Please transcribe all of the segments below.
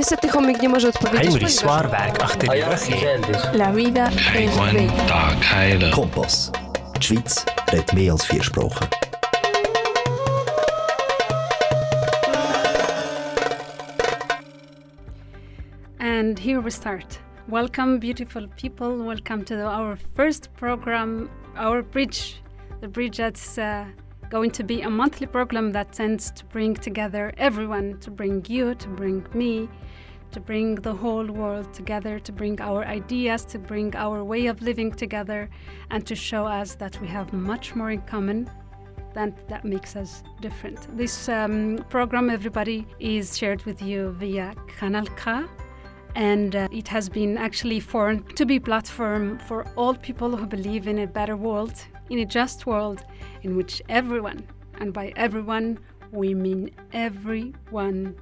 Niestety chomik nie może odpowiedzieć, Heimri ponieważ... zwaar werk achter die rug heeft. La vida es bella. Tag heilen. Kompass. Die Schweiz redet mehr als vier Sprachen. And here we start. Welcome, beautiful people. Welcome to our first program, our bridge. The bridge that's uh, going to be a monthly program that tends to bring together everyone, to bring you, to bring me, to bring the whole world together, to bring our ideas, to bring our way of living together, and to show us that we have much more in common than that makes us different. This um, program, everybody, is shared with you via Kanal K, and uh, it has been actually formed to be a platform for all people who believe in a better world, in a just world, in which everyone, and by everyone we mean everyone,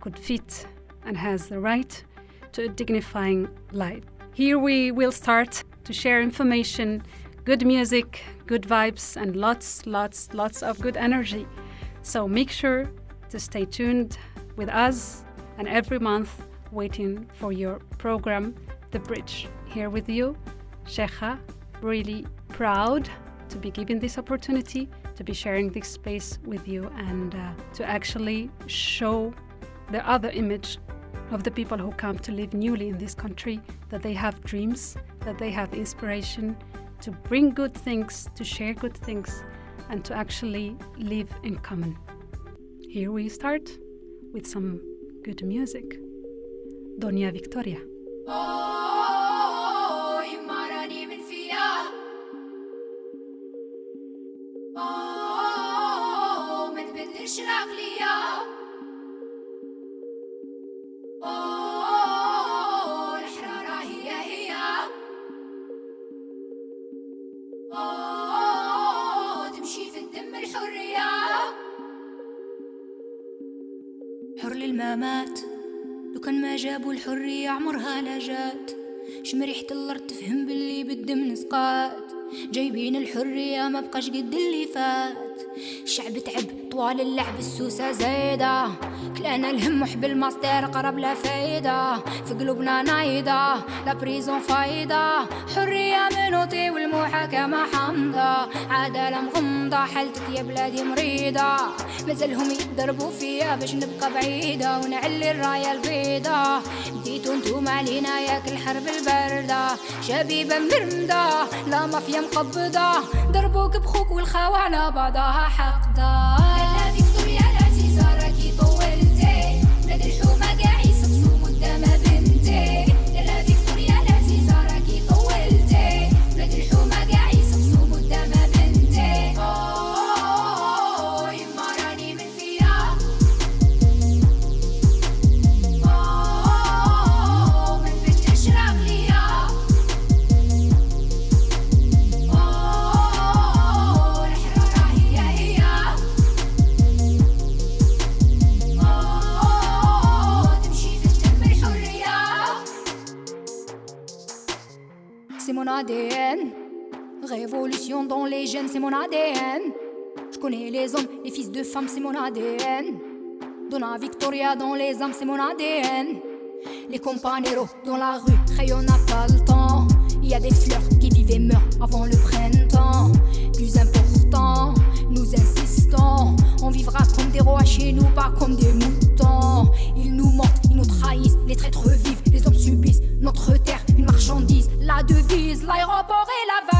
could fit and has the right to a dignifying life. Here we will start to share information, good music, good vibes, and lots, lots, lots of good energy. So make sure to stay tuned with us and every month waiting for your program, The Bridge. Here with you, Cheija, really proud to be given this opportunity to be sharing this space with you and uh, to actually show the other image of the people who come to live newly in this country that they have dreams, that they have inspiration to bring good things, to share good things, and to actually live in common. Here we start with some good music. Doña Victoria. Oh, جابوا الحرية عمرها لا جات شم ريحة الأرض تفهم باللي بالدم نسقات. جايبين الحرية ما بقاش قد اللي فات. الشعب تعب طوال اللعب السوسة زايدة. كلانا الهم وحب الماستر قرب لا فايدة. في قلوبنا نايدة لا بريزون فايدة. حرية منوطي والمحاكمة حامضة عدالة مغمضة. حالتك يا بلادي مريضة. مازالهم يضربوا فيا باش نبقى بعيدة ونعلي الراية البيضة. بديتو انتوما علينا ياك الحرب الباردة. شبيبة مرمدة لا مافيا مقبضة. ضربوك بخوك والخاوة على بعضها حقدة. Dans les gènes, c'est mon ADN Je connais les hommes, les fils de femmes, c'est mon ADN Donna Victoria dans les âmes, c'est mon ADN Les companeros dans la rue, crayon n'a pas le temps. Il y a des fleurs qui vivent et meurent avant le printemps. Plus important, nous insistons. On vivra comme des rois chez nous, pas comme des moutons. Ils nous mentent, ils nous trahissent. Les traîtres vivent, les hommes subissent Notre terre, une marchandise La devise, l'aéroport et la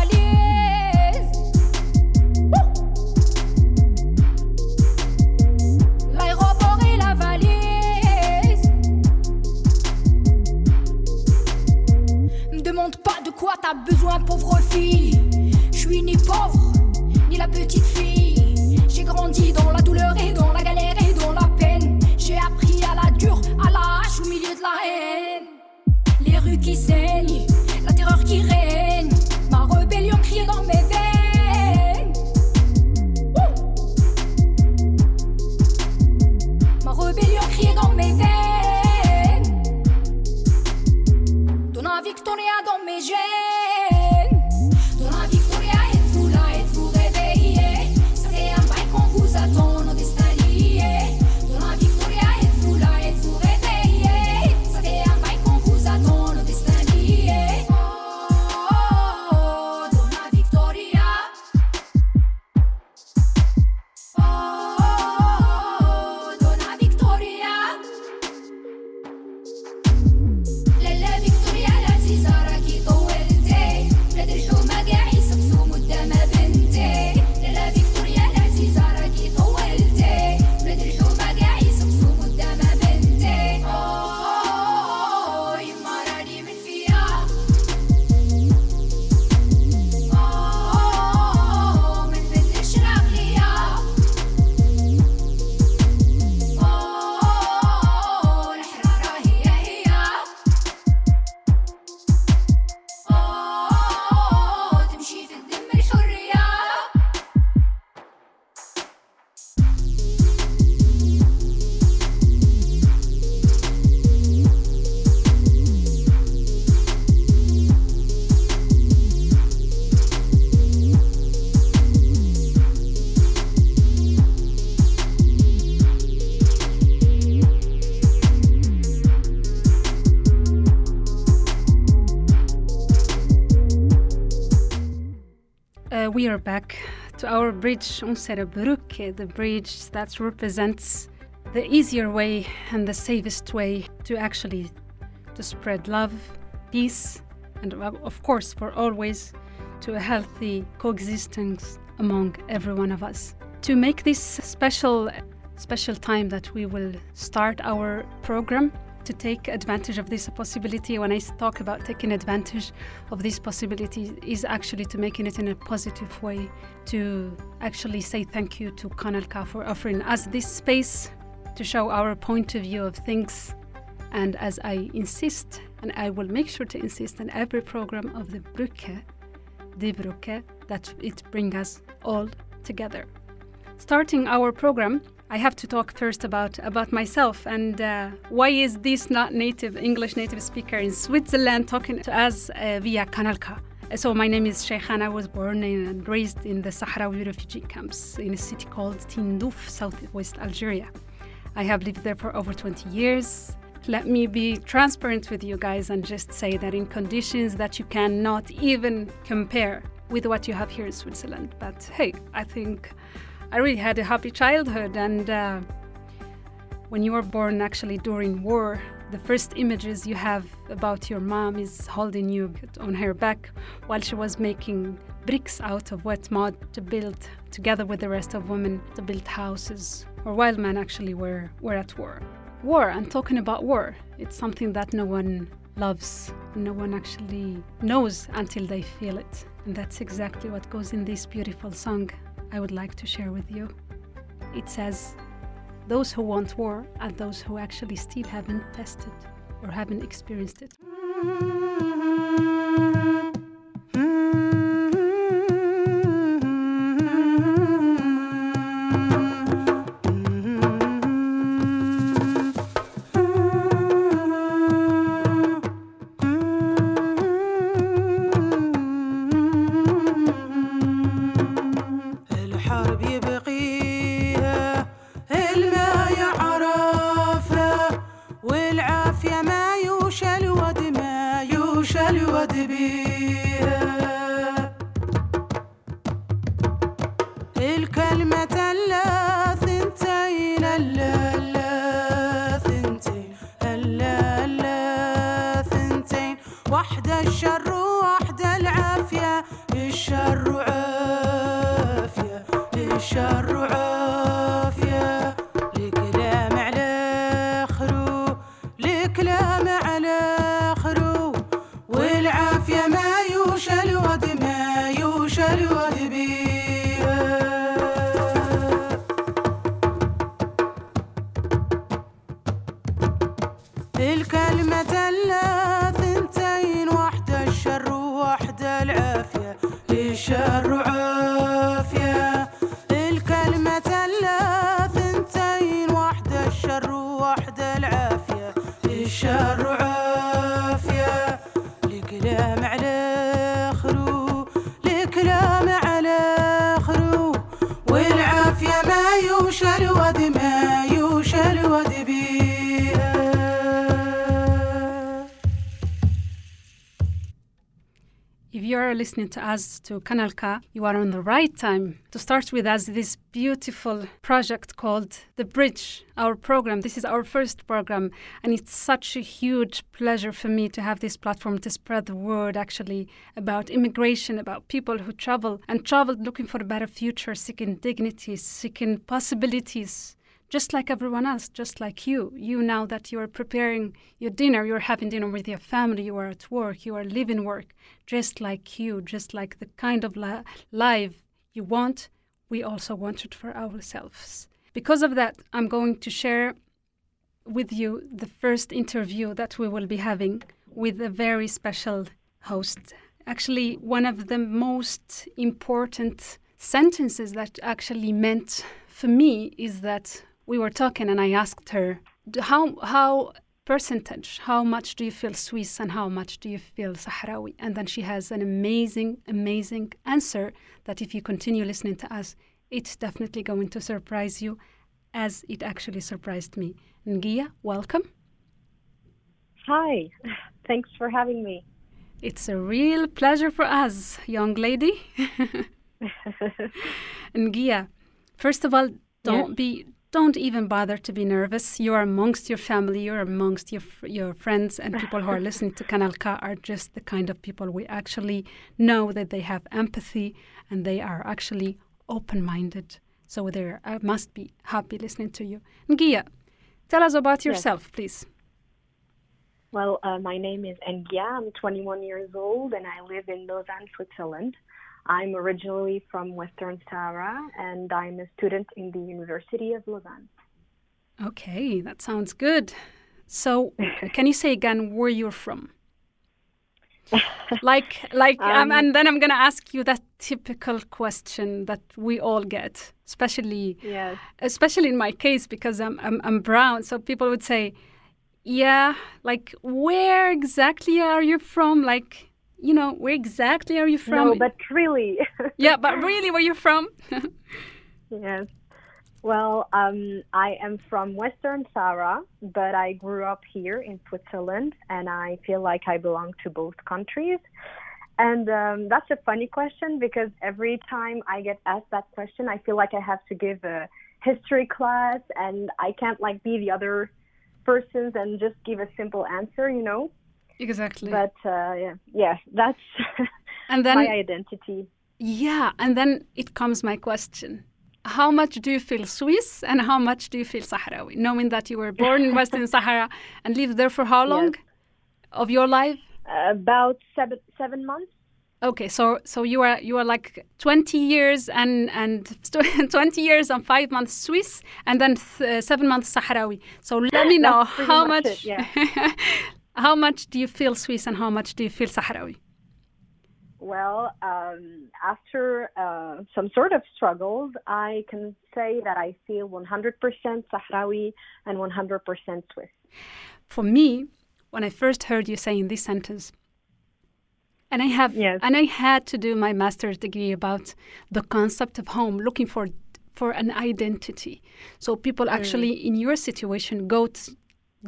besoin, pauvre fille. Je suis ni pauvre, ni la petite fille. J'ai grandi dans la douleur et dans la galère et dans la peine. J'ai appris à la dure, à la hache au milieu de la haine. Les rues qui saignent, la terreur qui règne. Ma rébellion criait dans mes veines. Ma rébellion criait dans mes veines. Donna Victoria dans mes gènes. Back to our bridge Unsere the bridge that represents the easier way and the safest way to actually to spread love, peace, and of course for always to a healthy coexistence among every one of us. To make this special special time that we will start our program to take advantage of this possibility. When i talk about taking advantage of this possibility is actually to making it in a positive way to actually say thank you to Kanal K for offering us this space to show our point of view of things. And as i insist and i will make sure to insist in every program of the Brücke, the Brücke, that it brings us all together. Starting our program I have to talk first about about myself and uh, why is this not native English native speaker in Switzerland talking to us uh, via Kanal K. So my name is Sheikhan. I was born and raised in the Sahrawi refugee camps in a city called Tindouf, southwest Algeria. I have lived there for over 20 years. Let me be transparent with you guys and just say that in conditions that you cannot even compare with what you have here in Switzerland. But hey, I think I really had a happy childhood. And uh, when you were born, actually during war, the first images you have about your mom is holding you on her back while she was making bricks out of wet mud to build, together with the rest of women, to build houses. Or while men actually were, were at war. War, and talking about war, it's something that no one loves, no one actually knows until they feel it. And that's exactly what goes in this beautiful song I would like to share with you. It says, Those who want war are those who actually still haven't tested or haven't experienced it. Listening to us to Kanal K, you are on the right time to start with us this beautiful project called The Bridge, our program. This is our first program, and it's such a huge pleasure for me to have this platform to spread the word actually about immigration, about people who travel and traveled looking for a better future, seeking dignity, seeking possibilities just like everyone else, just like you. You now that you are preparing your dinner, you're having dinner with your family, you are at work, you are living work, just like you, just like the kind of li- life you want, we also want it for ourselves. Because of that, I'm going to share with you the first interview that we will be having with a very special host. Actually, one of the most important sentences that actually meant for me is that we were talking and I asked her how how percentage how much do you feel Swiss and how much do you feel Sahrawi and then she has an amazing amazing answer that if you continue listening to us it's definitely going to surprise you as it actually surprised me. Neguia, welcome. Hi. Thanks for having me. It's a real pleasure for us, young lady. Neguia, first of all, don't yes. be don't even bother to be nervous. You are amongst your family, you're amongst your your friends, and people who are listening to Kanal K are just the kind of people we actually know that they have empathy and they are actually open-minded. So they uh, must be happy listening to you. Neguia, tell us about yourself, yes. please. Well, uh, my name is Neguia. I'm 21 years old and I live in Lausanne, Switzerland. I'm originally from Western Sahara and I'm a student in the University of Lausanne. Okay, that sounds good. So, can you say again where you're from? like, like, um, um, and then I'm gonna ask you that typical question that we all get, especially, yes. especially in my case because I'm, I'm I'm brown. So people would say, "Yeah, like, where exactly are you from?" Like, you know, where exactly are you from? No, but really. yeah, but really, where you from? yes. Well, um, I am from Western Sahara, but I grew up here in Switzerland, and I feel like I belong to both countries. And um, that's a funny question because every time I get asked that question, I feel like I have to give a history class, and I can't like be the other persons and just give a simple answer, you know. Exactly. But uh, yeah, yeah, that's and then, my identity. Yeah, and then it comes my question. How much do you feel Swiss and how much do you feel Sahrawi? Knowing that you were born in Western Sahara and lived there for how long yes. of your life? Uh, about seven seven months. Okay, so so you are you are like twenty years and and twenty years and five months Swiss and then th- uh, seven months Sahrawi. So let me know how much, much it, yeah. How much do you feel Swiss and how much do you feel Sahrawi? Well, um, after uh, some sort of struggles, I can say that I feel 100% Sahrawi and 100% Swiss. For me, when I first heard you saying this sentence, and I have, yes. and I had to do my master's degree about the concept of home, looking for for an identity. So people mm. actually in your situation go t-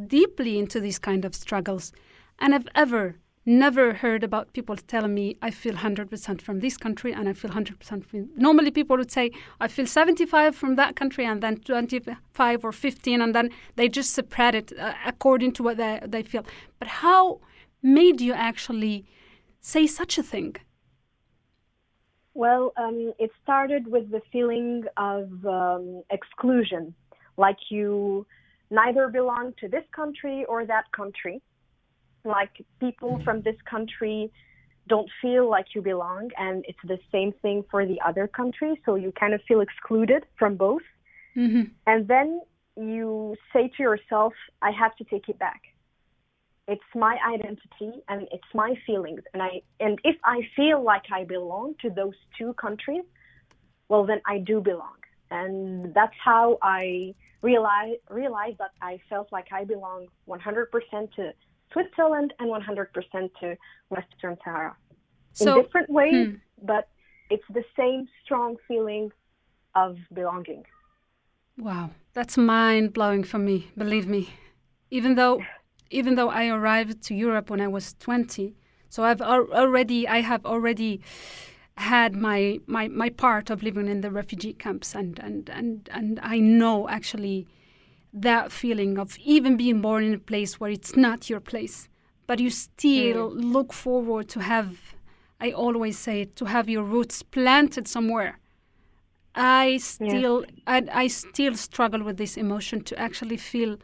deeply into these kind of struggles. And I've ever never heard about people telling me I feel 100% from this country and I feel 100% from normally people would say I feel 75 from that country and then 25 or 15 and then they just spread it uh, according to what they, they feel. But how made you actually say such a thing? Well um, it started with the feeling of um, exclusion. Like you neither belong to this country or that country. Like people from this country don't feel like you belong, and it's the same thing for the other country. So you kind of feel excluded from both. Mm-hmm. And then you say to yourself, I have to take it back. It's my identity and it's my feelings. And I and if I feel like I belong to those two countries, well then I do belong. And that's how I realize realize that I felt like I belong 100% to Switzerland and 100% to Western Sahara. So, in different ways, hmm. but it's the same strong feeling of belonging. Wow, that's mind blowing for me. Believe me, even though even though I arrived to Europe when I was 20, so I've al- already I have already had my, my, my part of living in the refugee camps and, and, and, and I know actually that feeling of even being born in a place where it's not your place, but you still mm. look forward to have, I always say, to have your roots planted somewhere. I still, I, I still struggle with this emotion to actually feel,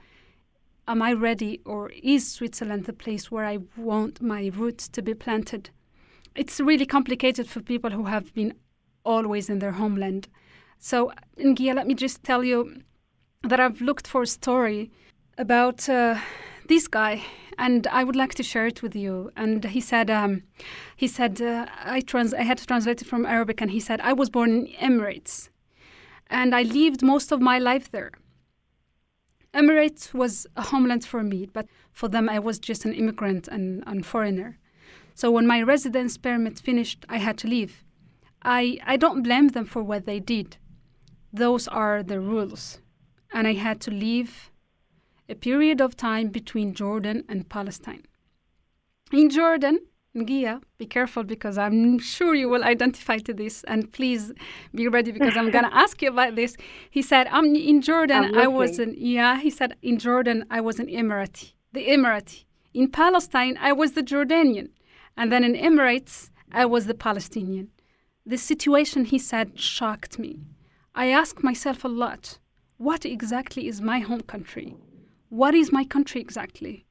am I ready or is Switzerland the place where I want my roots to be planted? It's really complicated for people who have been always in their homeland. So, Neguia, let me just tell you that I've looked for a story about uh, this guy, and I would like to share it with you. And he said, um, he said, uh, I trans- I had to translate it from Arabic, and he said, I was born in Emirates, and I lived most of my life there. Emirates was a homeland for me, but for them, I was just an immigrant and, and foreigner. So when my residence permit finished, I had to leave. I, I don't blame them for what they did. Those are the rules. And I had to leave a period of time between Jordan and Palestine. In Jordan, Neguia, be careful because I'm sure you will identify to this, and please be ready because I'm gonna ask you about this. He said, "I'm in Jordan. I was an yeah." He said, "In Jordan, I was an Emirati, the Emirati. In Palestine, I was the Jordanian, and then in Emirates, I was the Palestinian." The situation, he said, shocked me. I asked myself a lot: What exactly is my home country? What is my country exactly?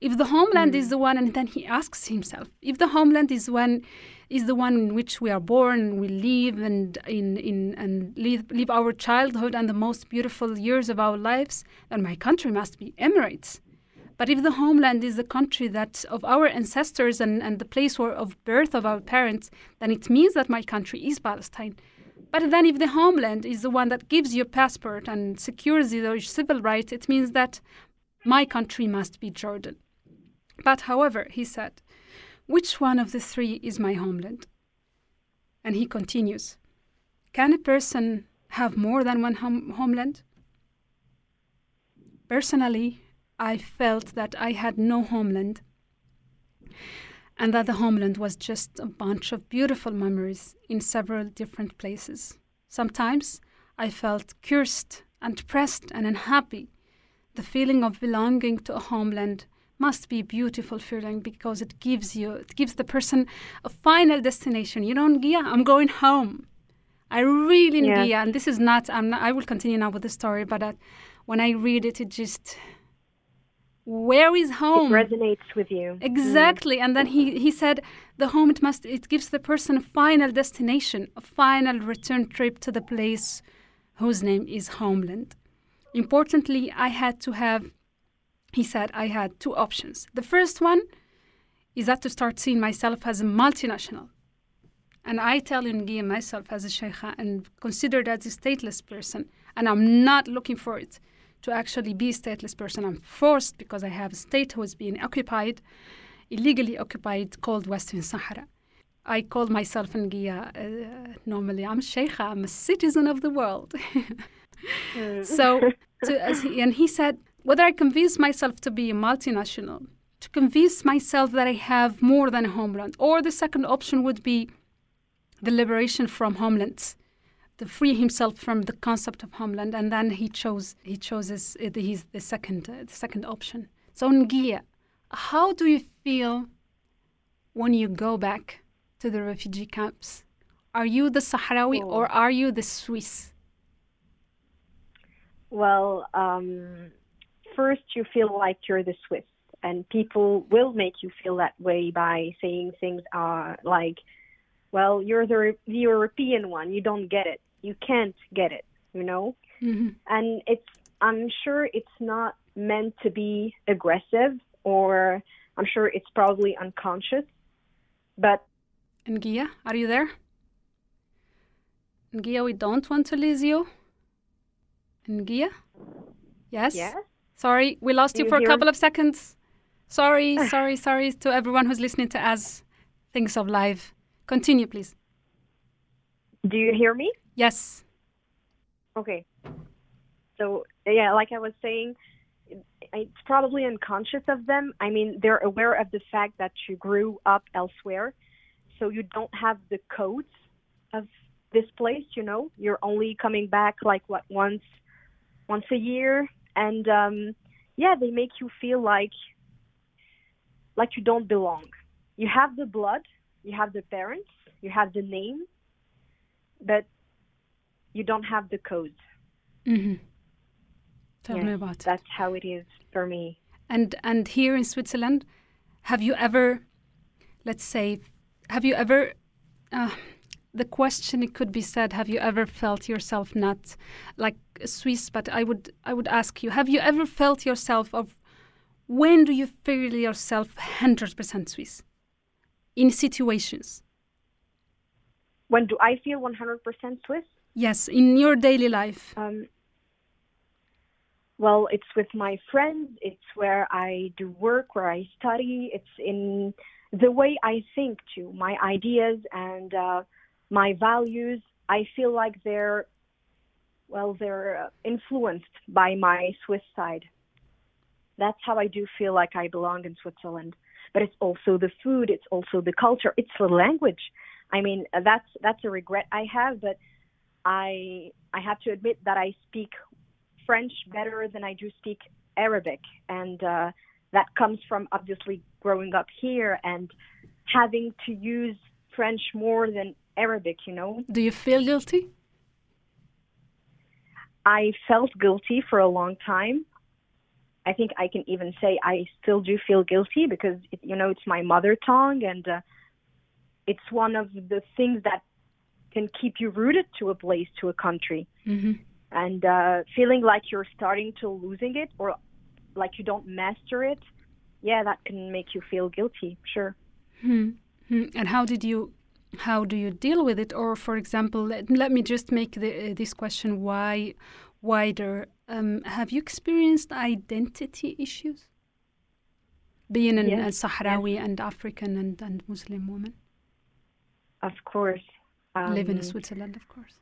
if the homeland mm. is the one and then he asks himself if the homeland is one is the one in which we are born we live and in, in and live, live our childhood and the most beautiful years of our lives then my country must be emirates but if the homeland is the country that of our ancestors and, and the place where, of birth of our parents then it means that my country is palestine but then if the homeland is the one that gives you a passport and secures your civil rights it means that my country must be jordan but, however, he said, which one of the three is my homeland? And he continues, can a person have more than one hom- homeland? Personally, I felt that I had no homeland and that the homeland was just a bunch of beautiful memories in several different places. Sometimes I felt cursed and depressed and unhappy. The feeling of belonging to a homeland must be a beautiful feeling because it gives you it gives the person a final destination you know yeah i'm going home i really yeah. yeah and this is not i'm not i will continue now with the story but uh, when i read it it just where is home it resonates with you exactly mm. and then he he said the home it must it gives the person a final destination a final return trip to the place whose name is homeland importantly i had to have he said I had two options. The first one is that to start seeing myself as a multinational. And I tell Neguia myself as a sheikha and considered as a stateless person. And I'm not looking for it to actually be a stateless person. I'm forced because I have a state who is being occupied, illegally occupied, called Western Sahara. I call myself Neguia uh, normally. I'm Cheija, I'm a citizen of the world. mm. so, to, he, and he said, whether I convince myself to be a multinational, to convince myself that I have more than a homeland, or the second option would be the liberation from homelands, to free himself from the concept of homeland, and then he chose he chose his, his the second uh, the second option. So Neguia, how do you feel when you go back to the refugee camps? Are you the Sahrawi oh. or are you the Swiss? Well, um, first you feel like you're the Swiss, and people will make you feel that way by saying things uh, like, "Well, you're the, the European one. You don't get it. You can't get it." You know, mm-hmm. and it's I'm sure it's not meant to be aggressive, or I'm sure it's probably unconscious, but. Neguia, are you there? Neguia, we don't want to lose you. Neguia? Yes? Yes. Sorry, we lost you, you for a couple of seconds. Sorry, sorry, sorry to everyone who's listening to us. Things of Life. Continue, please. Do you hear me? Yes. Okay. So, yeah, like I was saying, it's probably unconscious of them. I mean, they're aware of the fact that you grew up elsewhere, so you don't have the codes of this place, you know. You're only coming back like what once once a year and um, yeah, they make you feel like like you don't belong. You have the blood, you have the parents, you have the name, but you don't have the code. Mm-hmm. Tell me about it. That's how it is for me. And and here in Switzerland, have you ever, let's say, have you ever? Uh, the question it could be said have you ever felt yourself not like swiss but i would i would ask you have you ever felt yourself of when do you feel yourself 100% swiss in situations when do i feel 100% swiss yes in your daily life um, well it's with my friends it's where i do work where i study it's in the way i think too my ideas and uh, my values, I feel like they're well, they're uh, influenced by my Swiss side. that's how I do feel like I belong in Switzerland. But it's also the food, it's also the culture, it's the language. I mean, that's that's a regret I have, but I I have to admit that I speak French better than I do speak Arabic, and uh, that comes from obviously growing up here and having to use French more than Arabic. You know. Do you feel guilty? I felt guilty for a long time. I think I can even say I still do feel guilty because it, you know it's my mother tongue and uh, it's one of the things that can keep you rooted to a place, to a country. Mm-hmm. And uh, feeling like you're starting to losing it or like you don't master it, yeah, that can make you feel guilty, sure. Mm-hmm. And how did you, how do you deal with it? Or, for example, let, let me just make the, uh, this question why wider. Um, have you experienced identity issues? Being an, yes. a Sahrawi yes. and African and, and Muslim woman? Of course. Um, Live in Switzerland, of course.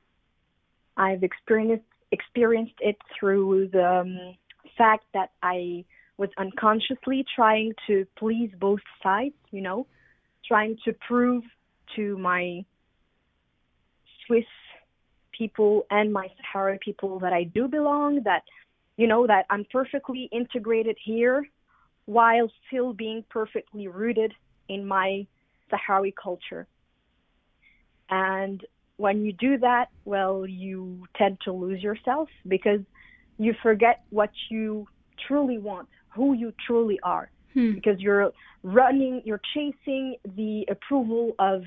I've experienced experienced it through the um, fact that I was unconsciously trying to please both sides. You know, trying to prove to my Swiss people and my Sahara people that I do belong. That you know that I'm perfectly integrated here, while still being perfectly rooted in my Sahrawi culture. And when you do that, well, you tend to lose yourself because you forget what you truly want, who you truly are, hmm. because you're running, you're chasing the approval of,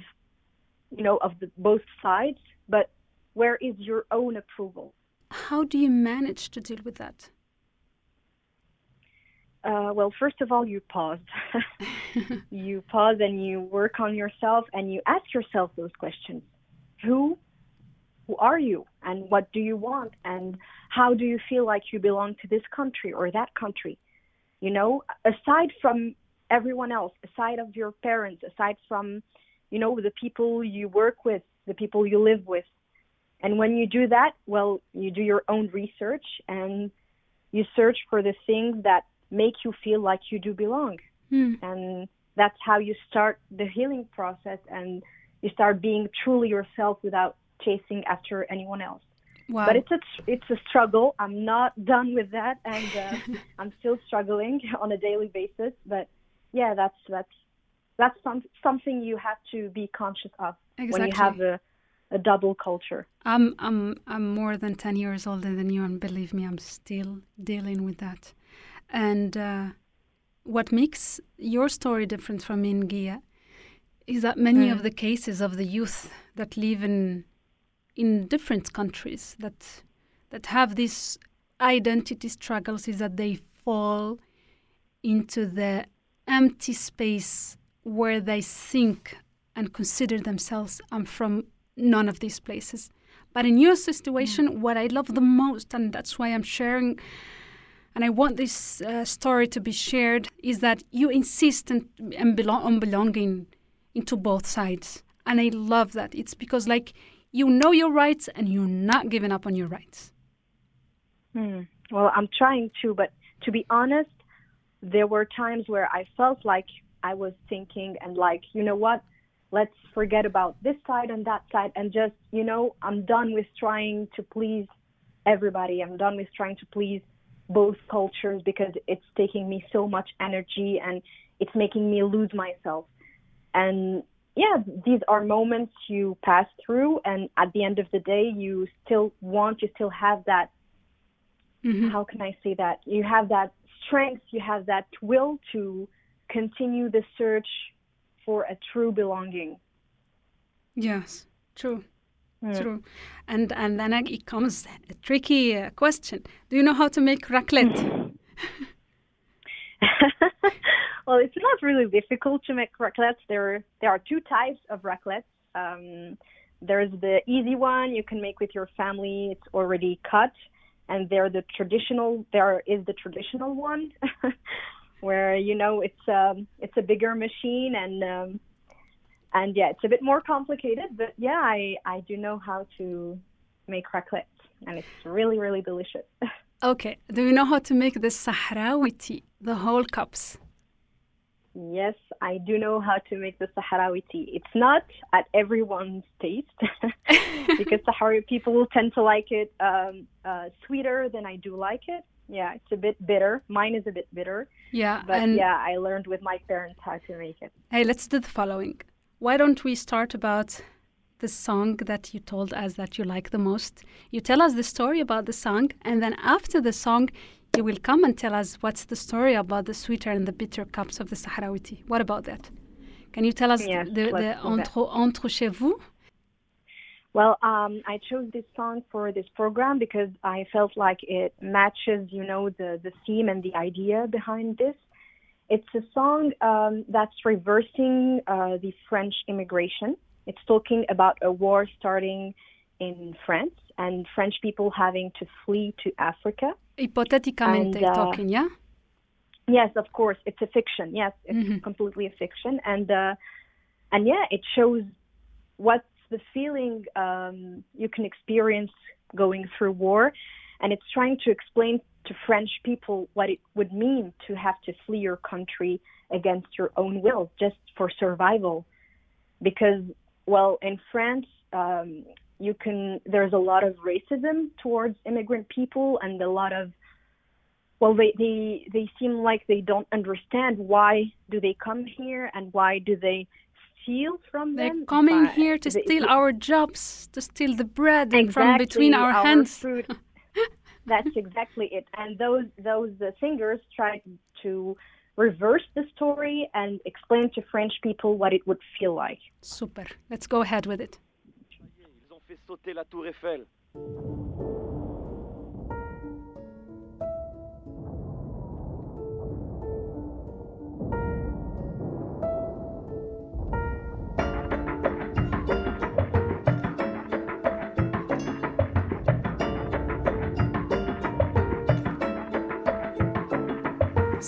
you know, of the, both sides. But where is your own approval? How do you manage to deal with that? Uh, well, first of all, you pause. you pause and you work on yourself and you ask yourself those questions. Who who are you and what do you want and how do you feel like you belong to this country or that country? You know aside from everyone else aside of your parents aside from you know the people you work with the people you live with. And when you do that well you do your own research and you search for the things that make you feel like you do belong hmm. and that's how you start the healing process and you start being truly yourself without chasing after anyone else. Wow. But it's a it's a struggle. I'm not done with that, and uh, I'm still struggling on a daily basis. But yeah, that's that's that's some, something you have to be conscious of exactly. when you have a, a double culture. I'm I'm I'm more than ten years older than you, and believe me, I'm still dealing with that. And uh, what makes your story different from Neguia is that many Mm. of the cases of the youth that live in in different countries that that have these identity struggles is that they fall into the empty space where they think and consider themselves I'm from none of these places. But in your situation, what I love the most, and that's why I'm sharing, and I want this uh, story to be shared, is that you insist and, and belong, on belonging into both sides. And I love that. It's because, like, you know your rights and you're not giving up on your rights. Hmm. Well, I'm trying to, but to be honest, there were times where I felt like I was thinking and like, you know what? Let's forget about this side and that side and just, you know, I'm done with trying to please everybody. I'm done with trying to please both cultures because it's taking me so much energy and it's making me lose myself. And yeah, these are moments you pass through, and at the end of the day, you still want, you still have that. Mhm. How can I say that? You have that strength, you have that will to continue the search for a true belonging. Yes, true. Hmm. True. And and then it comes a tricky uh, question. Do you know how to make raclette? well, it's not really difficult to make raclettes. There, there are two types of raclettes. Um, there's the easy one you can make with your family. It's already cut, and there the traditional. There is the traditional one, where you know it's um, it's a bigger machine and um, and yeah, it's a bit more complicated. But yeah, I I do know how to make raclette, and it's really really delicious. Okay. Do you know how to make the Sahrawi tea, the whole cups? Yes, I do know how to make the Sahrawi tea. It's not at everyone's taste because Sahrawi people tend to like it um, uh, sweeter than I do like it. Yeah, it's a bit bitter. Mine is a bit bitter. Yeah. But and yeah, I learned with my parents how to make it. hey, let's do the following. Why don't we start about the song that you told us that you like the most? You tell us the story about the song, and then after the song, you will come and tell us what's the story about the sweeter and the bitter cups of the Sahrawi tea. What about that? Can you tell us Yes, the, the let's do that. entre, entre chez vous? Well, um, I chose this song for this program because I felt like it matches, you know, the, the theme and the idea behind this. It's a song um, that's reversing uh, the French immigration. It's talking about a war starting in France and French people having to flee to Africa. Hypotheticamente And, uh, talking, yeah? Yes, of course, it's a fiction. Yes, it's Mhm. completely a fiction, and uh, and yeah, it shows what's the feeling um, you can experience going through war, and it's trying to explain to French people what it would mean to have to flee your country against your own will just for survival, because well, in France. Um, you can there's a lot of racism towards immigrant people and a lot of well they, they they seem like they don't understand why do they come here and why do they steal from They're them coming Uh, here to steal our jobs, to steal the bread and from Exactly, between our, hands. food. That's exactly it. And those those uh, singers tried to reverse the story and explain to French people what it would feel like. Super. Let's go ahead with it.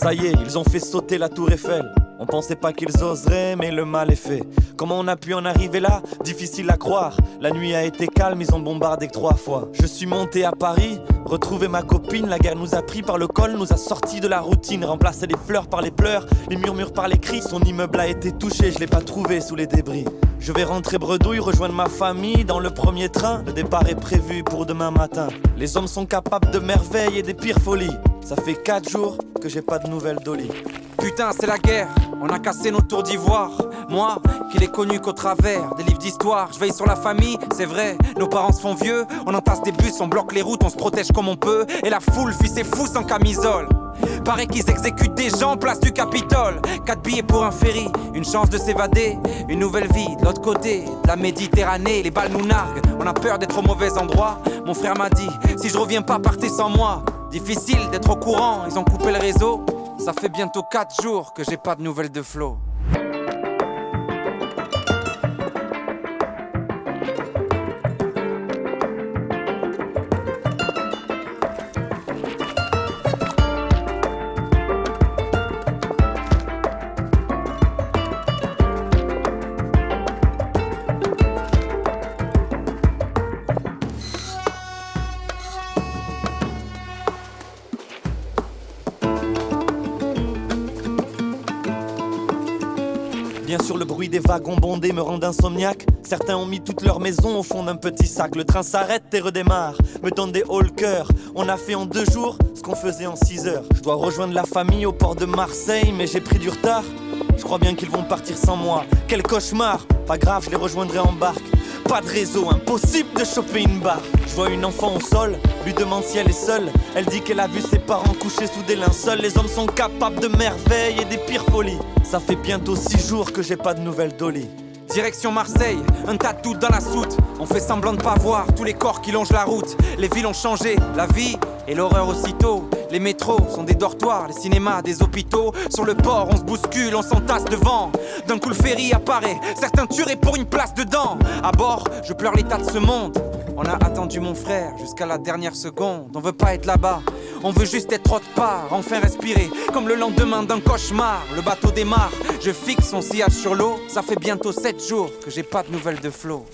Ça y est, ils ont fait sauter la tour Eiffel. On pensait pas qu'ils oseraient, mais le mal est fait. Comment on a pu en arriver là? Difficile à croire. La nuit a été calme, ils ont bombardé trois fois. Je suis monté à Paris, retrouvé ma copine. La guerre nous a pris par le col, nous a sortis de la routine. Remplacé les fleurs par les pleurs, les murmures par les cris. Son immeuble a été touché, je l'ai pas trouvé sous les débris. Je vais rentrer bredouille, rejoindre ma famille dans le premier train. Le départ est prévu pour demain matin. Les hommes sont capables de merveilles et des pires folies. Ça fait quatre jours j'ai pas de nouvelles d'Oli. Putain, c'est la guerre, on a cassé nos tours d'ivoire. Moi, qui l'ai connu qu'au travers des livres d'histoire, je veille sur la famille, c'est vrai, nos parents se font vieux, on entasse des bus, on bloque les routes, on se protège comme on peut, et la foule fuit ses fous sans camisole. Paraît qu'ils exécutent des gens place du Capitole. Quatre billets pour un ferry, une chance de s'évader, une nouvelle vie de l'autre côté de la Méditerranée. Les balles nous narguent, on a peur d'être au mauvais endroit. Mon frère m'a dit, si je reviens pas, partez sans moi. Difficile d'être au courant, ils ont coupé le réseau. Ça fait bientôt 4 jours que j'ai pas de nouvelles de Flo. Bien sûr, le bruit des wagons bondés me rend insomniaque. Certains ont mis toute leur maison au fond d'un petit sac. Le train s'arrête et redémarre, me donne des hauts le. On a fait en deux jours ce qu'on faisait en six heures. Je dois rejoindre la famille au port de Marseille, mais j'ai pris du retard. Je crois bien qu'ils vont partir sans moi. Quel cauchemar Pas grave, je les rejoindrai en barque. Pas de réseau, impossible de choper une barre. Je vois une enfant au sol, lui demande si elle est seule. Elle dit qu'elle a vu ses parents couchés sous des linceuls. Les hommes sont capables de merveilles et des pires folies. Ça fait bientôt six jours que j'ai pas de nouvelles d'Oli. Direction Marseille, un tas de doutes dans la soute. On fait semblant de pas voir tous les corps qui longent la route. Les villes ont changé, la vie et l'horreur aussitôt. Les métros sont des dortoirs, les cinémas des hôpitaux. Sur le port, on se bouscule, on s'entasse devant. D'un coup, le ferry apparaît, certains tueraient pour une place dedans. À bord, je pleure l'état de ce monde. On a attendu mon frère jusqu'à la dernière seconde. On veut pas être là-bas, on veut juste être autre part, enfin respirer. Comme le lendemain d'un cauchemar, le bateau démarre. Je fixe son sillage sur l'eau. Ça fait bientôt 7 jours que j'ai pas de nouvelles de Flo.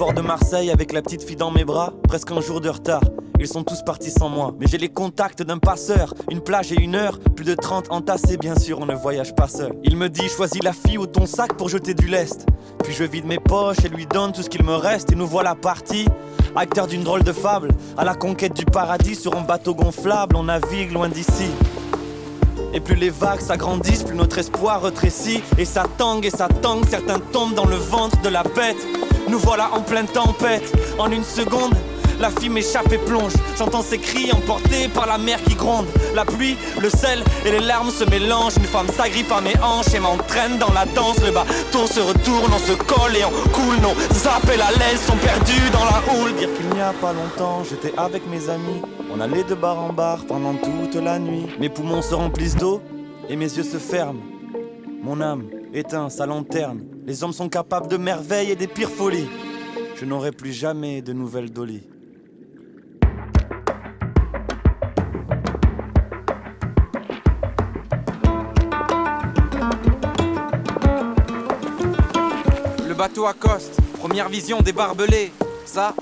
Port de Marseille avec la petite fille dans mes bras, presque un jour de retard. Ils sont tous partis sans moi, mais j'ai les contacts d'un passeur. Une plage et une heure, plus de 30 entassés, bien sûr, on ne voyage pas seul. Il me dit choisis la fille ou ton sac pour jeter du lest. Puis je vide mes poches et lui donne tout ce qu'il me reste, et nous voilà partis. Acteur d'une drôle de fable, à la conquête du paradis sur un bateau gonflable, on navigue loin d'ici. Et plus les vagues s'agrandissent, plus notre espoir retrécit. Et ça tangue et ça tangue, certains tombent dans le ventre de la bête. Nous voilà en pleine tempête, en une seconde. La fille m'échappe et plonge. J'entends ses cris emportés par la mer qui gronde. La pluie, le sel et les larmes se mélangent. Une femme s'agrippe à mes hanches et m'entraîne dans la danse. Le bateau se retourne, on se colle et on coule. Nos appels à l'aile sont perdus dans la houle. Dire qu'il n'y a pas longtemps, j'étais avec mes amis. On allait de bar en bar pendant toute la nuit. Mes poumons se remplissent d'eau et mes yeux se ferment. Mon âme éteint sa lanterne. Les hommes sont capables de merveilles et des pires folies. Je n'aurai plus jamais de nouvelles Dolly. bateau accoste, première vision des barbelés. Ça,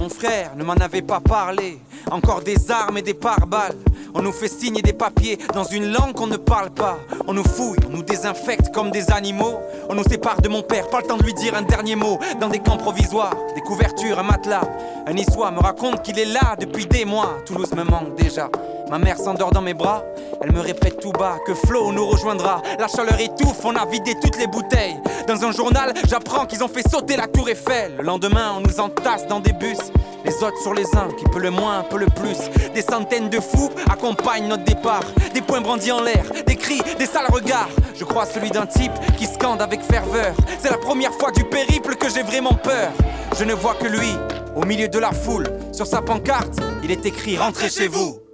mon frère ne m'en avait pas parlé. Encore des armes et des pare-balles. On nous fait signer des papiers dans une langue qu'on ne parle pas. On nous fouille, on nous désinfecte comme des animaux. On nous sépare de mon père, pas le temps de lui dire un dernier mot. Dans des camps provisoires, des couvertures, un matelas. Un niçois me raconte qu'il est là depuis des mois. Toulouse me manque déjà. Ma mère s'endort dans mes bras. Elle me répète tout bas que Flo nous rejoindra. La chaleur étouffe, on a vidé toutes les bouteilles. Dans un journal, j'apprends qu'ils ont fait sauter la tour Eiffel. Le lendemain, on nous entasse dans des bus. Les autres sur les uns, qui peut le moins, peut le plus. Des centaines de fous accompagnent notre départ. Des poings brandis en l'air, des cris, des sales regards. Je crois celui d'un type qui scande avec ferveur. C'est la première fois du périple que j'ai vraiment peur. Je ne vois que lui, au milieu de la foule. Sur sa pancarte, il est écrit Rentrez chez vous.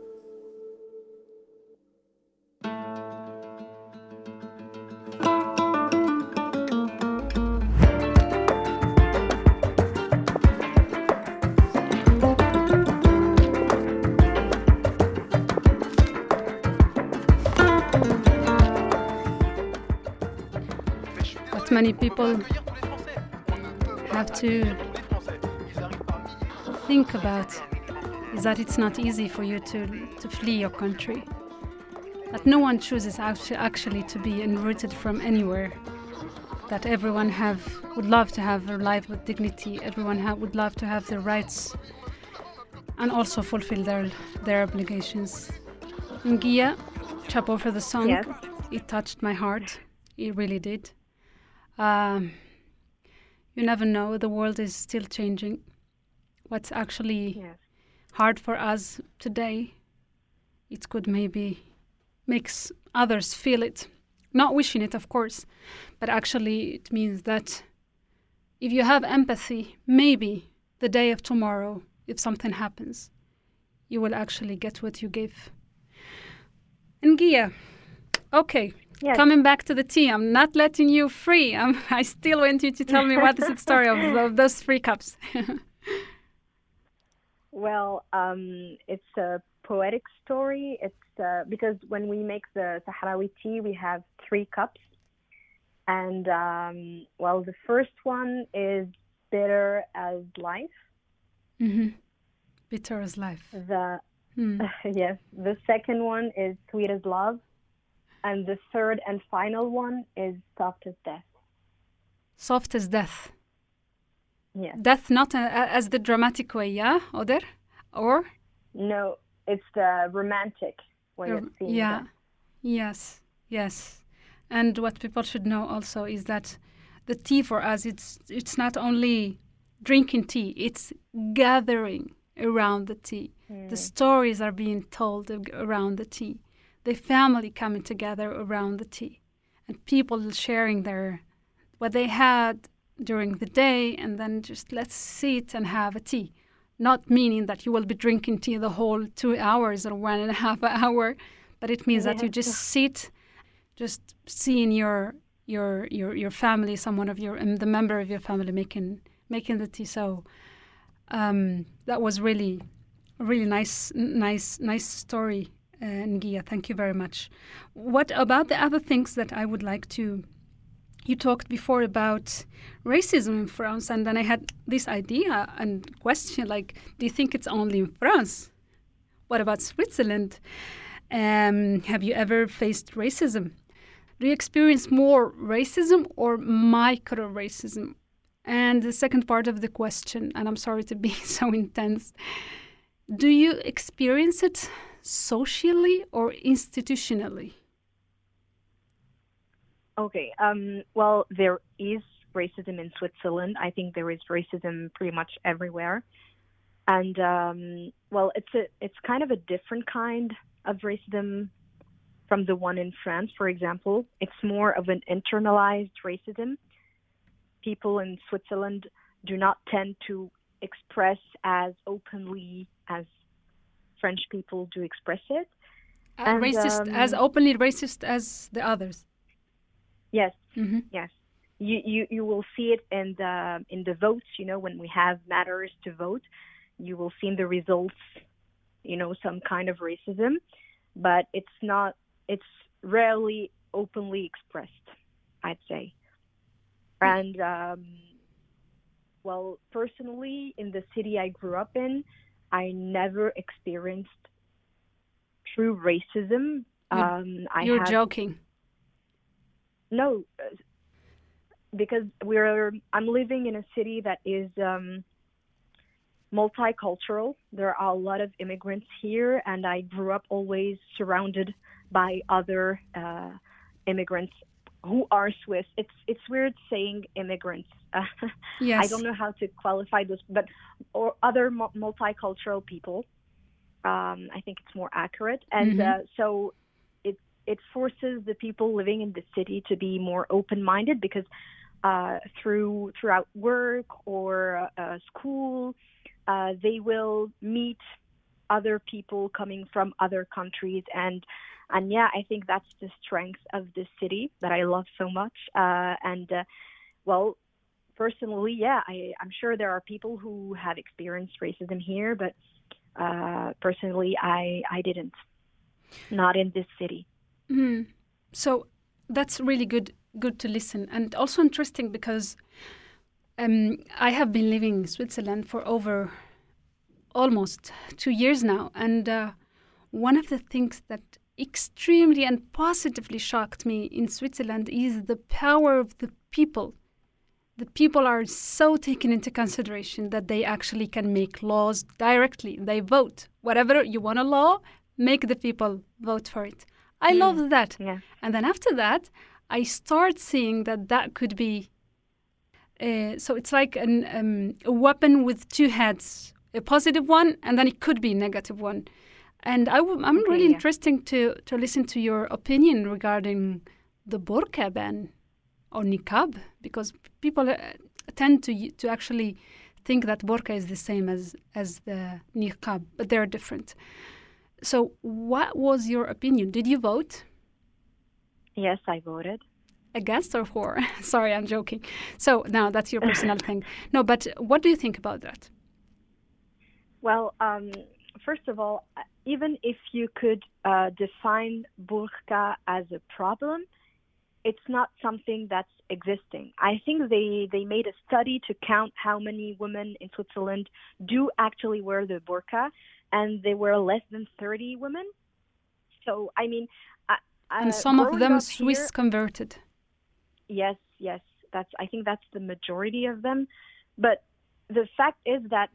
Many people have to think about is that it's not easy for you to, to flee your country. That no one chooses actually to be enrooted from anywhere. That everyone have would love to have a life with dignity. Everyone ha- would love to have their rights and also fulfill their their obligations. Neguia, chapeau for the song. Yes. It touched my heart. It really did. Um, you never know. The world is still changing. What's actually yes. hard for us today, it could maybe makes others feel it. Not wishing it, of course, but actually it means that if you have empathy, maybe the day of tomorrow, if something happens, you will actually get what you give. Neguia, okay, Yes. Coming back to the tea, I'm not letting you free. I'm, I still want you to tell me what is the story of, of those three cups. well, um, it's a poetic story. It's uh, because when we make the Sahrawi tea, we have three cups, and um, well, the first one is bitter as life. Mm-hmm. Bitter as life. The Hmm. yes, the second one is sweet as love and the third and final one is soft as death. Soft as death. Yes. Death not a, as the dramatic way, yeah, Oder? Or? No, it's the romantic way of seeing yeah. death. Yes. Yes. And what people should know also is that the tea for us it's it's not only drinking tea, it's gathering around the tea. The hmm. stories are being told around the tea. The family coming together around the tea. And people sharing their what they had during the day and then just let's sit and have a tea. Not meaning that you will be drinking tea the whole two hours or one and a half hour, but it means that you just sit, just seeing your your your your family, someone of your um, the member of your family making making the tea. So um, that was really a really nice nice nice story, uh, Neguia. Thank you very much. What about the other things that I would like to you talked before about racism in France, and then I had this idea and question like, do you think it's only in France? What about Switzerland? Um, have you ever faced racism? Do you experience more racism or micro racism? And the second part of the question, and I'm sorry to be so intense, do you experience it socially or institutionally? Okay. Um, well, there is racism in Switzerland. I think there is racism pretty much everywhere, and um, well, it's a it's kind of a different kind of racism from the one in France, for example. It's more of an internalized racism. People in Switzerland do not tend to express as openly as French people do express it. Uh, and, racist, um, as openly racist as the others. Yes, mm-hmm. yes. You, you you will see it in the in the votes. You know, when we have matters to vote, you will see in the results. You know, some kind of racism, but it's not. It's rarely openly expressed. I'd say. And um, well, personally, in the city I grew up in, I never experienced true racism. Um, You're had, joking. No, uh, because we're. I'm living in a city that is um, multicultural. There are a lot of immigrants here, and I grew up always surrounded by other uh, immigrants who are Swiss. It's it's weird saying immigrants. yes. I don't know how to qualify this, but or other multicultural people. Um, I think it's more accurate, and mm-hmm. uh, so it it forces the people living in the city to be more open-minded because uh, through throughout work or uh, school, uh, they will meet other people coming from other countries and and yeah, I think that's the strength of the city that I love so much. Uh, and uh, well, personally, yeah, I, I'm sure there are people who have experienced racism here, but uh, personally, I I didn't, not in this city. Mm. So that's really good good to listen, and also interesting because um, I have been living in Switzerland for over almost two years now, and uh, one of the things that extremely and positively shocked me in Switzerland is the power of the people. The people are so taken into consideration that they actually can make laws directly. They vote. Whatever you want a law, make the people vote for it. I mm. love that. Yeah. And then after that, I start seeing that that could be. Uh, so it's like an, um, a weapon with two heads a positive one, and then it could be a negative one. And I w- I'm really yeah. interested to, to listen to your opinion regarding the burqa ban or niqab, because people uh, tend to to actually think that burqa is the same as as the niqab, but they're different. So, what was your opinion? Did you vote? Yes, I voted. Against or for? Sorry, I'm joking. So now that's your personal thing. No, but what do you think about that? Well, um, first of all, even if you could uh, define burqa as a problem, it's not something that's existing. I think they, they made a study to count how many women in Switzerland do actually wear the burqa, and there were less than 30 women. So, I mean, uh, and some of them Swiss here, converted. Yes, yes, that's. I think that's the majority of them. But the fact is that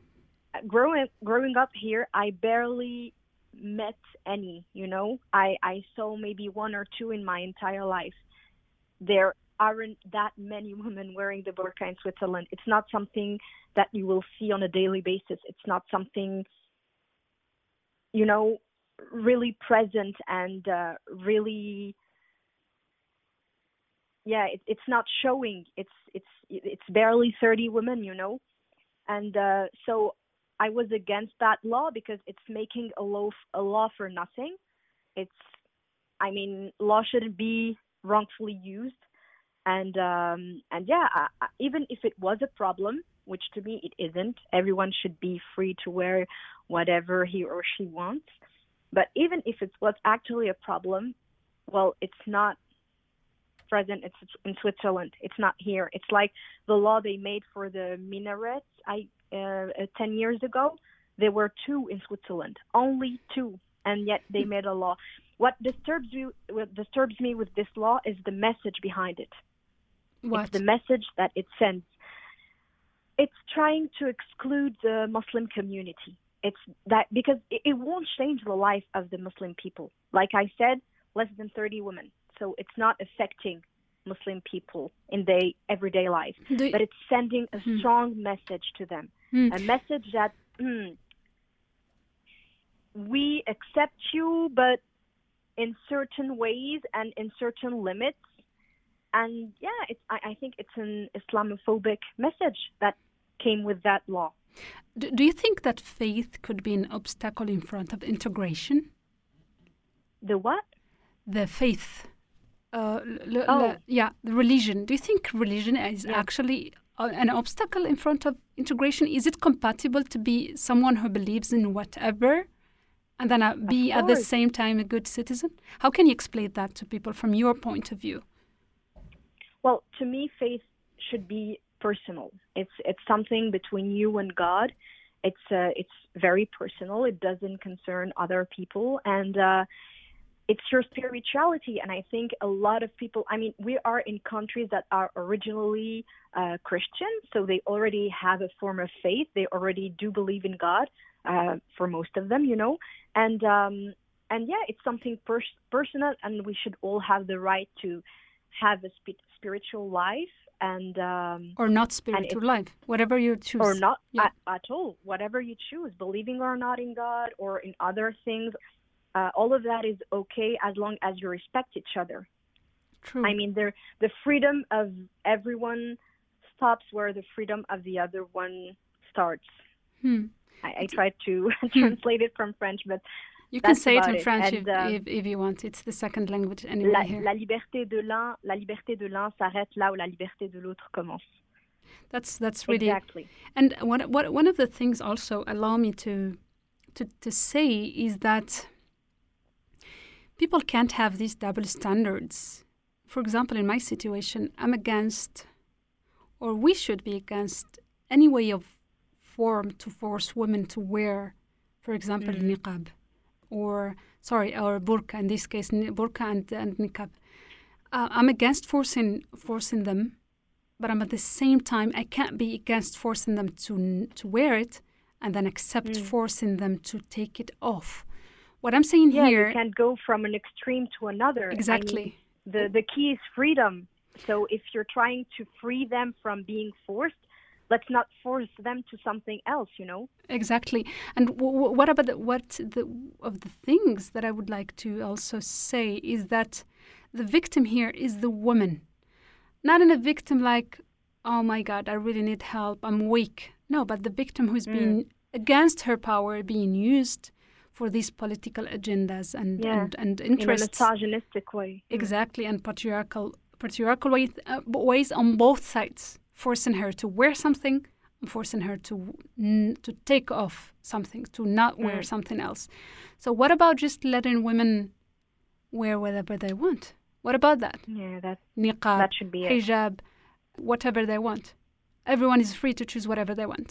growing growing up here, I barely met any. You know, I I saw maybe one or two in my entire life. There aren't that many women wearing the burqa in Switzerland. It's not something that you will see on a daily basis. It's not something, you know, really present and uh, really yeah it, it's not showing it's it's it's barely 30 women you know and uh, so I was against that law because it's making a law a law for nothing. It's, I mean, law shouldn't be wrongfully used, and um, and yeah, I, I, even if it was a problem, which to me it isn't, everyone should be free to wear whatever he or she wants. But even if it was actually a problem, well, it's not present it's in Switzerland. It's not here. It's like the law they made for the minarets. I uh, uh, ten years ago, there were two in Switzerland, only two, and yet they made a law. What disturbs you, what disturbs me with this law is the message behind it. What? It's the message that it sends. It's trying to exclude the Muslim community. It's that because it, it won't change the life of the Muslim people. Like I said, less than 30 women. So it's not affecting Muslim people in their everyday life, Do- but it's sending a Hmm. strong message to them. Hmm. A message that hmm, we accept you, but in certain ways and in certain limits. And yeah, it's, I, I think it's an Islamophobic message that came with that law. Do, do you think that faith could be an obstacle in front of integration? The what? The faith. Uh, l- l- Oh. yeah, the religion. Do you think religion is actually uh, an obstacle in front of integration? Is it compatible to be someone who believes in whatever and then uh, be at the same time a good citizen? How can you explain that to people from your point of view? Well, to me, faith should be personal. It's it's something between you and God. It's uh, it's very personal. It doesn't concern other people, and uh, it's your spirituality. And I think a lot of people. I mean, we are in countries that are originally uh, Christian, so they already have a form of faith. They already do believe in God. Uh, for most of them, you know, and um, and yeah, it's something pers- personal, and we should all have the right to have a spi- spiritual life and um, Or not spiritual life, whatever you choose. or not Yeah. at, at all, whatever you choose, believing or not in God or in other things. Uh, all of that is okay as long as you respect each other. True. I mean, there the freedom of everyone stops where the freedom of the other one starts. Hmm. I, I tried to translate it from French, but You can say it in French And, if, um, if, if you want. It's the second language anyway la, here. la liberté de l'un, la liberté de l'un s'arrête là où la liberté de l'autre commence. That's that's really Exactly. And what what one of the things also allow me to to to say is that people can't have these double standards. For example, in my situation, I'm against, or we should be against, any way of form to force women to wear, for example, Mhm. niqab, or sorry, or burqa. In this case, burqa and, and niqab. Uh, I'm against forcing forcing them but I'm at the same time I can't be against forcing them to to wear it and then accept Mm. forcing them to take it off. What I'm saying Yeah, here you can't go from an extreme to another. I mean, exactly. the the key is freedom. So if you're trying to free them from being forced, let's not force them to something else. You know. Exactly. And w- w- what about the, what the of the things that I would like to also say is that the victim here is the woman, not in a victim like, oh my God, I really need help, I'm weak. No, but the victim who's Mm. being against her power, being used for these political agendas and Yeah. and, and In a interests. misogynistic way. Mm. Exactly, and patriarchal patriarchal ways, uh, ways on both sides, forcing her to wear something, forcing her to n- to take off something, to not wear Mm. something else. So, what about just letting women wear whatever they want? What about that? Yeah, that Niqab, that should be it. hijab, whatever they want. Everyone is free to choose whatever they want.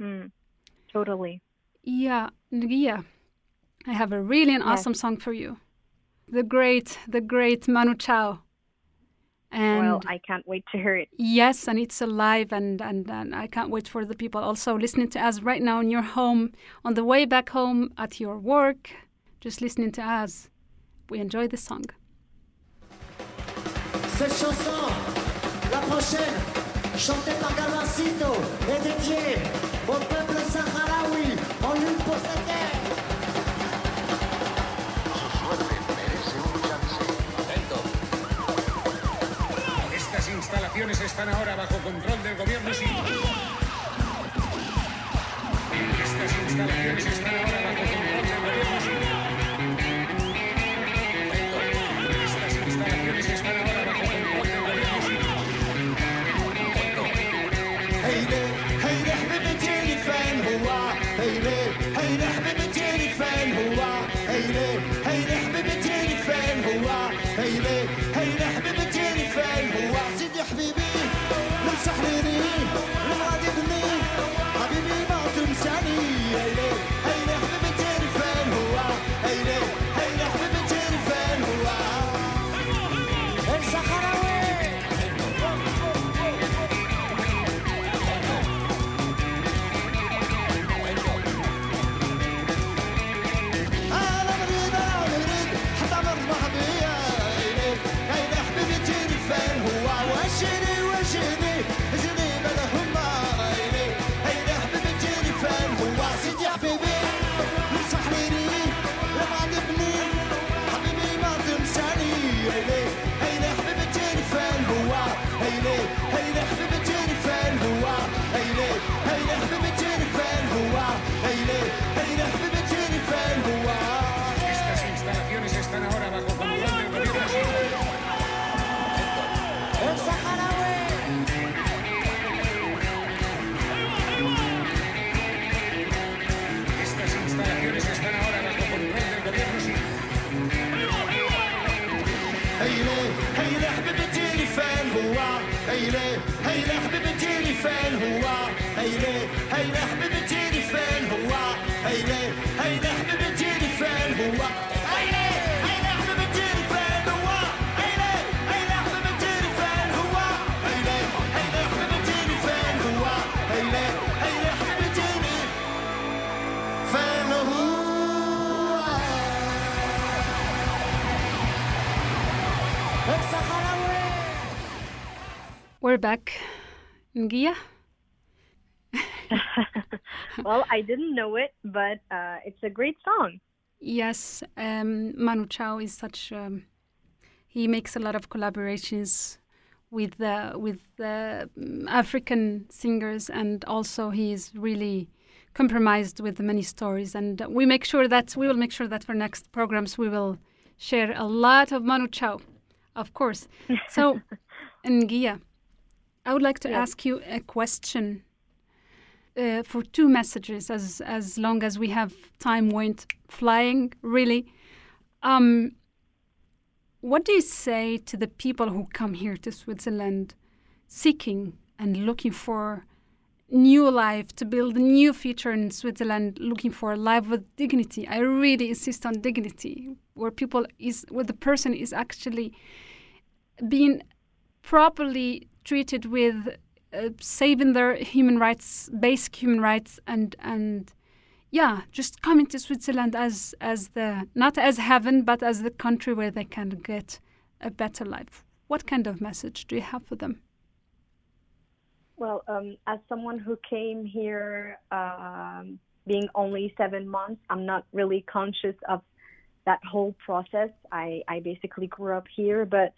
Mm, totally. Yeah, yeah. I have a really an Yes. awesome song for you. The great, the great Manu Chao. And well, I can't wait to hear it. Yes, and it's alive, and, and, and I can't wait for the people also listening to us right now in your home, on the way back home, at your work, just listening to us. We enjoy the song. Cette chanson, la prochaine, chantée par Galancito, est dédiée au peuple saharaoui instalaciones están ahora bajo control del gobierno فين هو هيلي هيلي حبيبتي اللي فين هو هيلي هيلي حبيبتي اللي فين هو هيلي هيلي حبيبتي اللي فين هو هيلي هيلي حبيبتي اللي فين هو هيلي هيلي حبيبتي اللي فين هو هيلي هيلي حبيبتي اللي فين هو We're back. Neguia? well, I didn't know it, but uh, it's a great song. Yes, um, Manu Chao is such. Um, he makes a lot of collaborations with with the um, African singers, and also he is really compromised with many stories. And we make sure that we will make sure that for next programs we will share a lot of Manu Chao, of course. So, Neguia, I would like to Yes. ask you a question uh, for two messages as as long as we have time went flying really um, what do you say to the people who come here to switzerland seeking and looking for new life to build a new future in switzerland looking for a life with dignity i really insist on dignity where people is where the person is actually being properly treated with uh, saving their human rights, basic human rights, and and yeah, just coming to Switzerland as as the not as heaven, but as the country where they can get a better life. What kind of message do you have for them? Well, um, as someone who came here um, being only seven months, I'm not really conscious of that whole process. I, I basically grew up here, but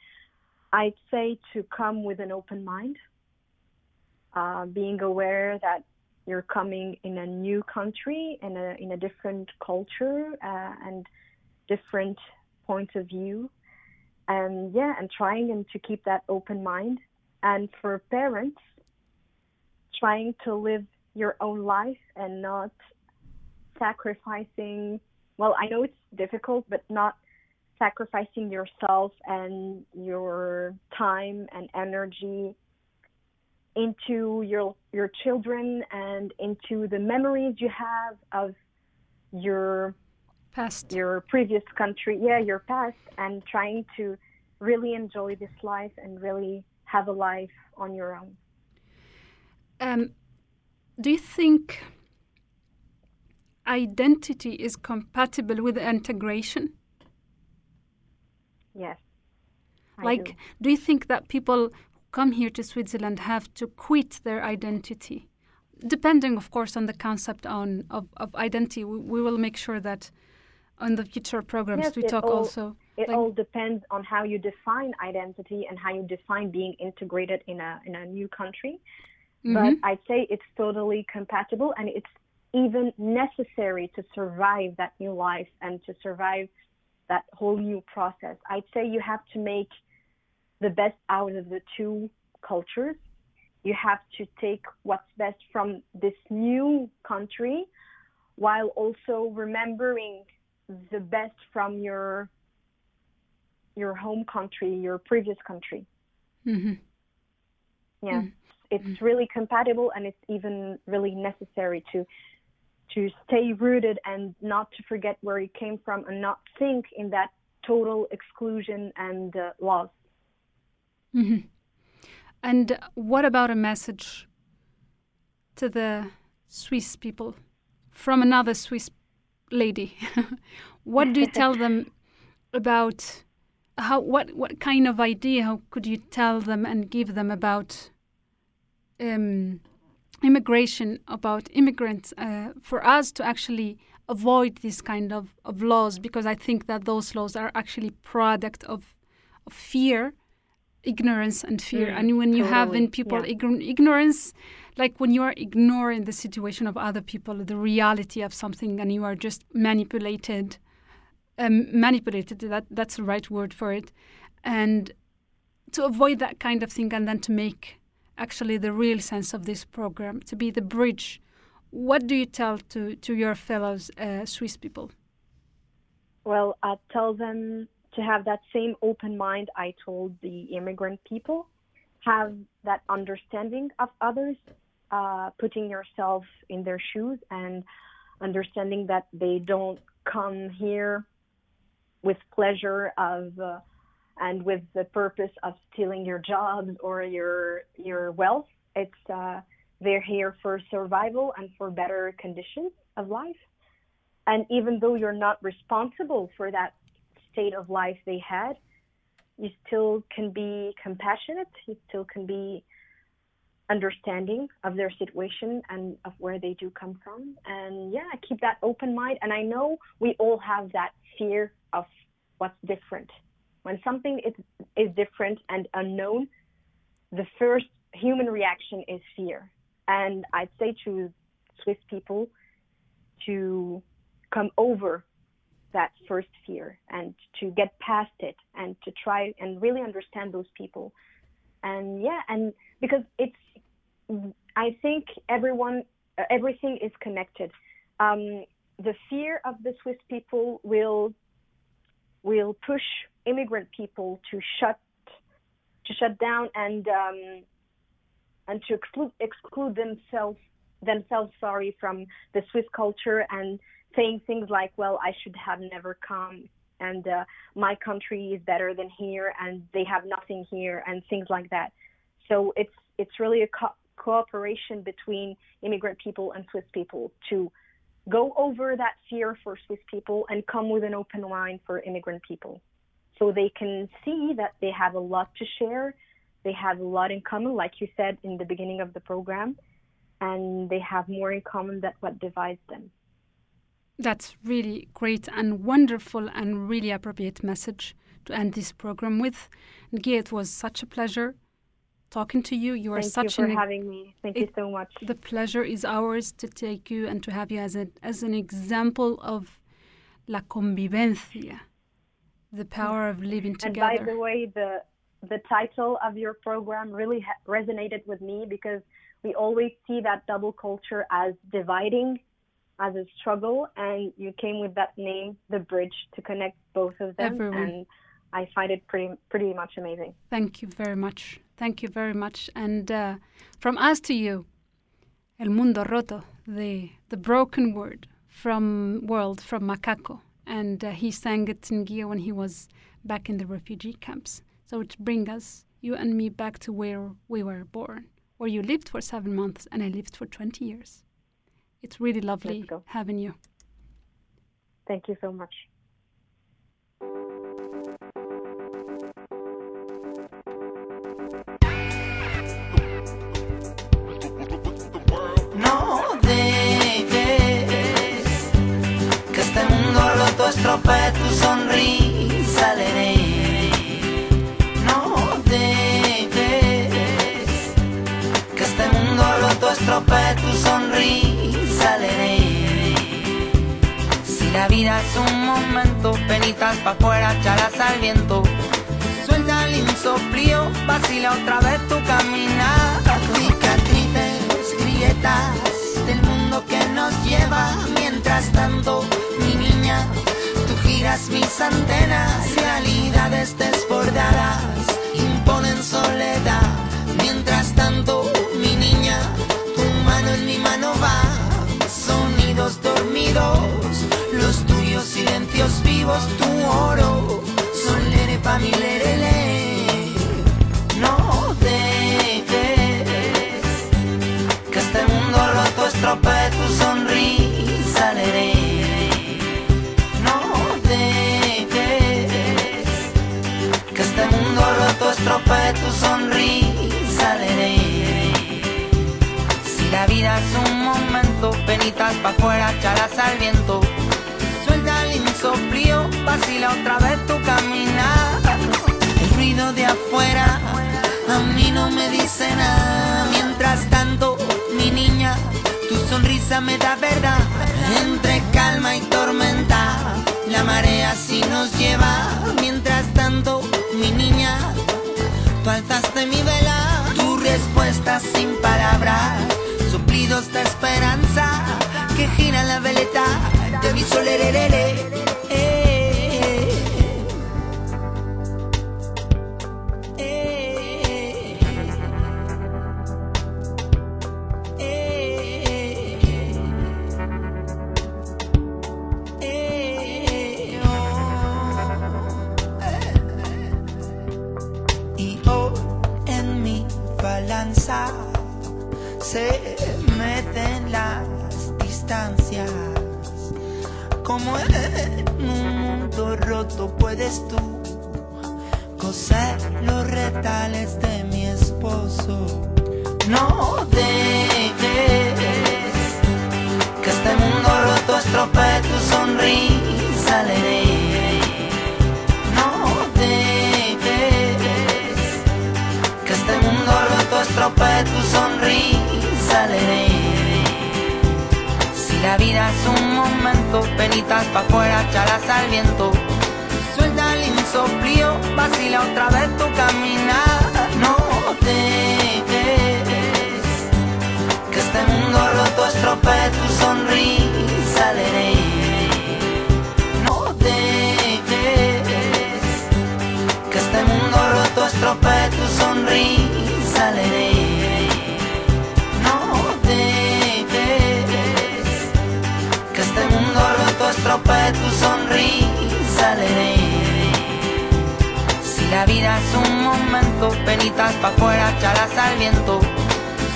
I'd say to come with an open mind, uh, being aware that you're coming in a new country, in a, in a different culture, uh, and different points of view. And yeah, and trying and to keep that open mind. And for parents, trying to live your own life and not sacrificing well i know it's difficult but not sacrificing yourself and your time and energy into your your children and into the memories you have of your past your previous country yeah your past and trying to really enjoy this life and really have a life on your own Um, do you think identity is compatible with integration? Yes I like, do. do. you think that people who come here to Switzerland have to quit their identity? Depending, of course, on the concept on of, of identity, we, we will make sure that on the future programs Yes, we talk all- also. It like- all depends on how you define identity and how you define being integrated in a in a new country. But Mhm. I'd say it's totally compatible and it's even necessary to survive that new life and to survive that whole new process. I'd say you have to make the best out of the two cultures. You have to take what's best from this new country while also remembering the best from your your home country, your previous country. Mm-hmm. Yeah, it's really compatible, and it's even really necessary to to stay rooted and not to forget where you came from, and not think in that total exclusion and uh, loss. hmm And what about a message to the Swiss people from another Swiss lady? what do you tell them about how what what kind of idea how could you tell them and give them about um, immigration about immigrants uh, for us to actually avoid this kind of, of laws because I think that those laws are actually product of, of fear ignorance and fear Mm, and when you have in people yeah. ign- ignorance like when you are ignoring the situation of other people the reality of something and you are just manipulated um, manipulated that that's the right word for it and to avoid that kind of thing and then to make actually the real sense of this program to be the bridge. What do you tell to, to your fellows uh, swiss people? Well, I tell them to have that same open mind I told the immigrant people, have that understanding of others, uh, putting yourself in their shoes and understanding that they don't come here with pleasure of uh, and with the purpose of stealing your jobs or your your wealth. It's uh, they're here for survival and for better conditions of life. And even though you're not responsible for that state of life they had, you still can be compassionate. You still can be understanding of their situation and of where they do come from. And yeah, keep that open mind. And I know we all have that fear of what's different. When something is, is different and unknown, the first human reaction is fear. And I'd say to Swiss people to come over that first fear and to get past it and to try and really understand those people. And yeah, and because it's, I think everyone, everything is connected. Um, the fear of the Swiss people will will push immigrant people to shut to shut down and um, and to exclude exclude themselves themselves sorry from the Swiss culture and saying things like well I should have never come and uh, my country is better than here and they have nothing here and things like that. So it's it's really a co- cooperation between immigrant people and Swiss people to go over that fear for Swiss people and come with an open mind for immigrant people so they can see that they have a lot to share they have a lot in common like you said in the beginning of the program and they have more in common than what divides them That's really great and wonderful and really appropriate message to end this program with. Gia, it was such a pleasure talking to you. You are Thank such you for an having me. Thank you so much. The pleasure is ours to take you and to have you as a, as an example of la convivencia, the power of living together. And by the way, the the title of your program really ha- resonated with me because we always see that double culture as dividing, as a struggle, and you came with that name, the bridge, to connect both of them, Everyone. and I find it pretty pretty much amazing. Thank you very much. Thank you very much. And uh, from us to you, El Mundo Roto, the, the broken word from world, from Macaco. And uh, he sang it in Gia when he was back in the refugee camps. So it brings us, you and me, back to where we were born, where you lived for seven months and I lived for 20 years. It's really lovely having you. Thank you so much. Estropee tu sonrisa, Lere. No dejes que este mundo roto estropee tu sonrisa, Lere. Si la vida es un momento, penitas pa' afuera, chalas al viento. Suelta el insoplío, vacila otra vez tu caminar. Cicatrices, grietas del mundo que nos lleva. Mientras tanto, mi niña, giras mis antenas, realidades desbordadas imponen soledad. Mientras tanto, mi niña, tu mano en mi mano va, sonidos dormidos, los tuyos silencios vivos, tu penitas pa' afuera, chalas al viento. Suelta el insoplío, vacila otra vez tu caminar. El ruido de afuera a mí no me dice nada. Mientras tanto, mi niña, tu sonrisa me da verdad. Entre calma y tormenta, la marea sí nos lleva. Mientras tanto, mi niña, tú alzaste mi vela. Tu respuesta sin palabras, la veleta, devi sole le le. Como un mundo roto puedes tú coser los retales de mi esposo. No dejes que este mundo roto estropee tu sonrisa, leré. No dejes que este mundo roto estropee tu sonrisa, leré. La vida es un momento, penitas pa' afuera, chalas al viento. Suelta el insoplío, vacila otra vez tu caminar. No dejes que este mundo roto estropee tu sonrisa, leré. No dejes que este mundo roto estropee tu sonrisa, leré. No tu sonrisa, leré. Si la vida es un momento, penitas pa' afuera, chalas al viento.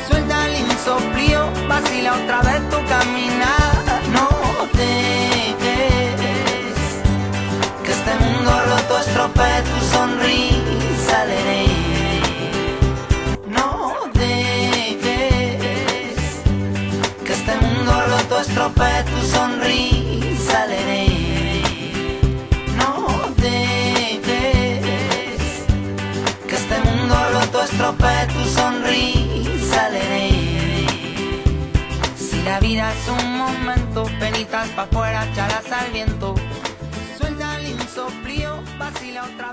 Suelta el insoplío, vacila otra vez tu caminar. No dejes que este mundo roto estropee tu sonrisa, leré. No dejes que este mundo roto estropee tu sonrisa, leré. No dejes que este mundo roto estropee tu sonrisa, leré. Si la vida es un momento, penitas pa' afuera, chalas al viento. Suelta el insoplío, vacila otra